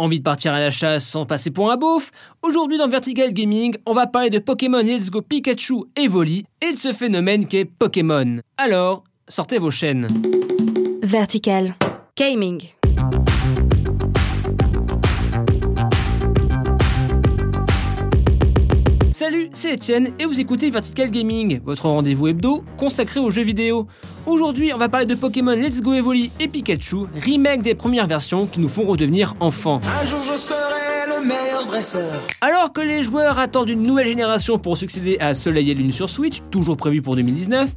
Envie de partir à la chasse sans passer pour un beauf? Aujourd'hui dans Vertical Gaming, on va parler de Pokémon Let's Go Pikachu et et de ce phénomène qu'est Pokémon. Alors, sortez vos chaînes. Vertical Gaming. Salut, c'est Etienne et vous écoutez Vertical Gaming, votre rendez-vous hebdo consacré aux jeux vidéo. Aujourd'hui, on va parler de Pokémon Let's Go Evoli et Pikachu, remake des premières versions qui nous font redevenir enfants. Un jour je serai le meilleur dresseur. Alors que les joueurs attendent une nouvelle génération pour succéder à Soleil et Lune sur Switch, toujours prévu pour 2019,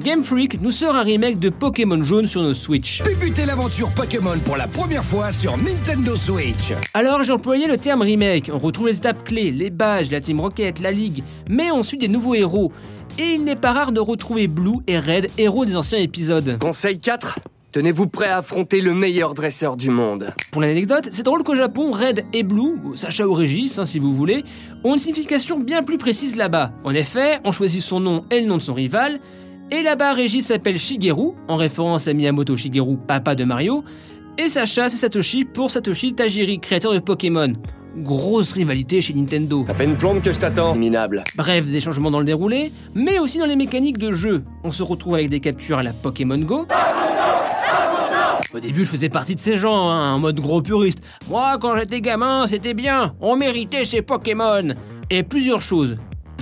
Game Freak nous sort un remake de Pokémon Jaune sur nos Switch. Débutez l'aventure Pokémon pour la première fois sur Nintendo Switch. Alors j'ai employé le terme remake, on retrouve les étapes clés, les badges, la Team Rocket, la Ligue, mais on suit des nouveaux héros. Et il n'est pas rare de retrouver Blue et Red, héros des anciens épisodes. Conseil 4 Tenez-vous prêt à affronter le meilleur dresseur du monde. Pour l'anecdote, c'est drôle qu'au Japon, Red et Blue, Sacha ou Régis, hein, si vous voulez, ont une signification bien plus précise là-bas. En effet, on choisit son nom et le nom de son rival, et là-bas, Régis s'appelle Shigeru, en référence à Miyamoto Shigeru, papa de Mario, et Sacha, c'est Satoshi pour Satoshi Tajiri, créateur de Pokémon. Grosse rivalité chez Nintendo. Ça fait une plombe que je t'attends. Minable. Bref, des changements dans le déroulé, mais aussi dans les mécaniques de jeu. On se retrouve avec des captures à la Pokémon Go. Au début, je faisais partie de ces gens, hein, en mode gros puriste. Moi, quand j'étais gamin, c'était bien, on méritait ces Pokémon. Et plusieurs choses.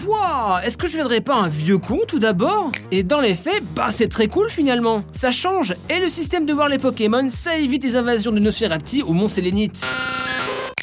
Pouah, est-ce que je viendrais pas un vieux con tout d'abord Et dans les faits, bah c'est très cool finalement. Ça change, et le système de voir les Pokémon, ça évite les invasions de Nosferapti ou Mont Sélénite.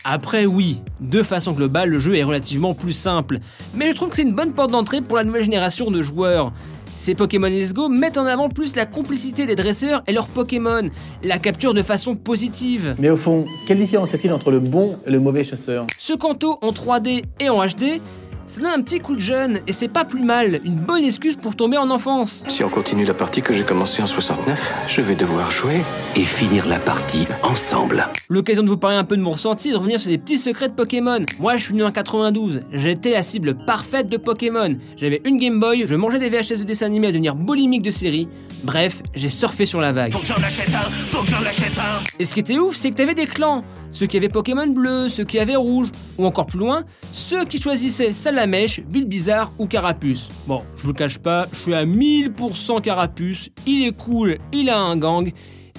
Après oui, de façon globale, le jeu est relativement plus simple, mais je trouve que c'est une bonne porte d'entrée pour la nouvelle génération de joueurs. Ces Pokémon Let's Go mettent en avant plus la complicité des dresseurs et leurs Pokémon, la capture de façon positive. Mais au fond, quelle différence y a-t-il entre le bon et le mauvais chasseur? Ce canto en 3D et en HD, ça donne un petit coup de jeune et c'est pas plus mal, une bonne excuse pour tomber en enfance. Si on continue la partie que j'ai commencée en 69, je vais devoir jouer et finir la partie ensemble. L'occasion de vous parler un peu de mon ressenti, de revenir sur des petits secrets de Pokémon. Moi je suis né en 92, j'étais la cible parfaite de Pokémon. J'avais une Game Boy, je mangeais des VHS de dessins animés à devenir boulimique de série. Bref, j'ai surfé sur la vague. Faut que j'en achète un, faut que j'en achète un. Et ce qui était ouf, c'est que t'avais des clans. Ceux qui avaient Pokémon bleu, ceux qui avaient rouge, ou encore plus loin, ceux qui choisissaient Salamèche, Bulbizarre ou Carapuce. Bon, je vous cache pas, je suis à 1000% Carapuce, il est cool, il a un gang,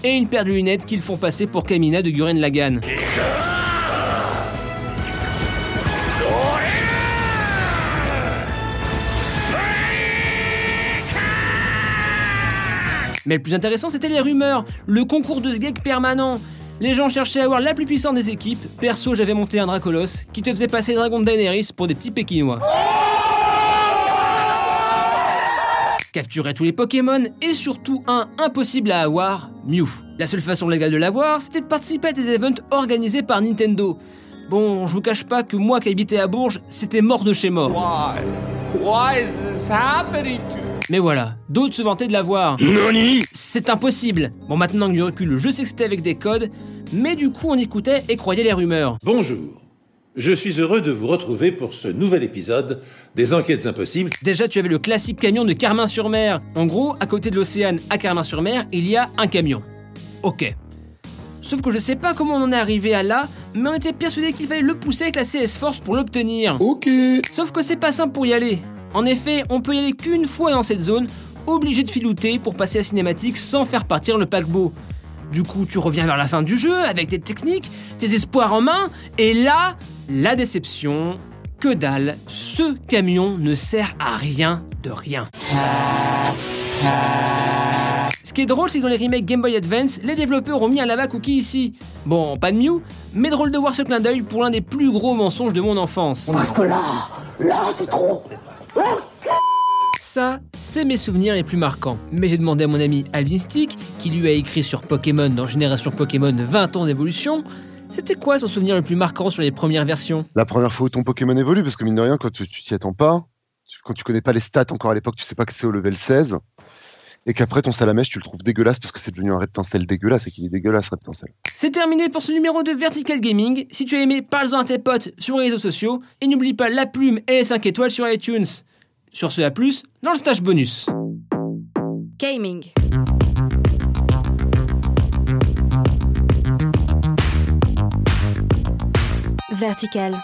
et une paire de lunettes qui le font passer pour Kamina de Guren Lagan. Mais le plus intéressant, c'était les rumeurs, le concours de Sgeg permanent. Les gens cherchaient à avoir la plus puissante des équipes. Perso, j'avais monté un Dracolos qui te faisait passer les dragons de Daenerys pour des petits pékinois. Capturer tous les Pokémon et surtout un impossible à avoir, Mew. La seule façon légale de l'avoir, c'était de participer à des events organisés par Nintendo. Bon, je vous cache pas que moi qui habitais à Bourges, c'était mort de chez mort. Why? Why is this happening to Mais voilà, d'autres se vantaient de l'avoir. Noni C'est impossible Bon, maintenant que du recul, je sais que c'était avec des codes, mais du coup on écoutait et croyait les rumeurs. Bonjour. Je suis heureux de vous retrouver pour ce nouvel épisode des Enquêtes Impossibles. Déjà, tu avais le classique camion de Carmin-sur-Mer. En gros, à côté de l'océan, à Carmin-sur-Mer, il y a un camion. Ok. Sauf que je sais pas comment on en est arrivé à là, mais on était persuadé qu'il fallait le pousser avec la CS Force pour l'obtenir. Ok. Sauf que c'est pas simple pour y aller. En effet, on peut y aller qu'une fois dans cette zone, obligé de filouter pour passer à cinématique sans faire partir le paquebot. Du coup, tu reviens vers la fin du jeu avec tes techniques, tes espoirs en main, et là, la déception. Que dalle, ce camion ne sert à rien de rien. Ce qui est drôle, c'est que dans les remakes Game Boy Advance, les développeurs ont mis un lava cookie ici. Bon, pas de Mew, mais drôle de voir ce clin d'œil pour l'un des plus gros mensonges de mon enfance. Parce que là, là, c'est trop. Ça, c'est mes souvenirs les plus marquants. Mais j'ai demandé à mon ami Alvin Stick, qui lui a écrit sur Pokémon dans Génération Pokémon 20 ans d'évolution, c'était quoi son souvenir le plus marquant sur les premières versions? La première fois où ton Pokémon évolue, parce que mine de rien, quand tu t'y attends pas, tu- quand tu connais pas les stats encore à l'époque, tu sais pas que c'est au level 16, et qu'après ton salamèche, tu le trouves dégueulasse parce que c'est devenu un reptincelle dégueulasse et qu'il est dégueulasse, reptincelle. C'est terminé pour ce numéro de Vertical Gaming. Si tu as aimé, parle-en à tes potes sur les réseaux sociaux. Et n'oublie pas la plume et les 5 étoiles sur iTunes. Sur ce, à plus dans le stage bonus. Gaming. Vertical.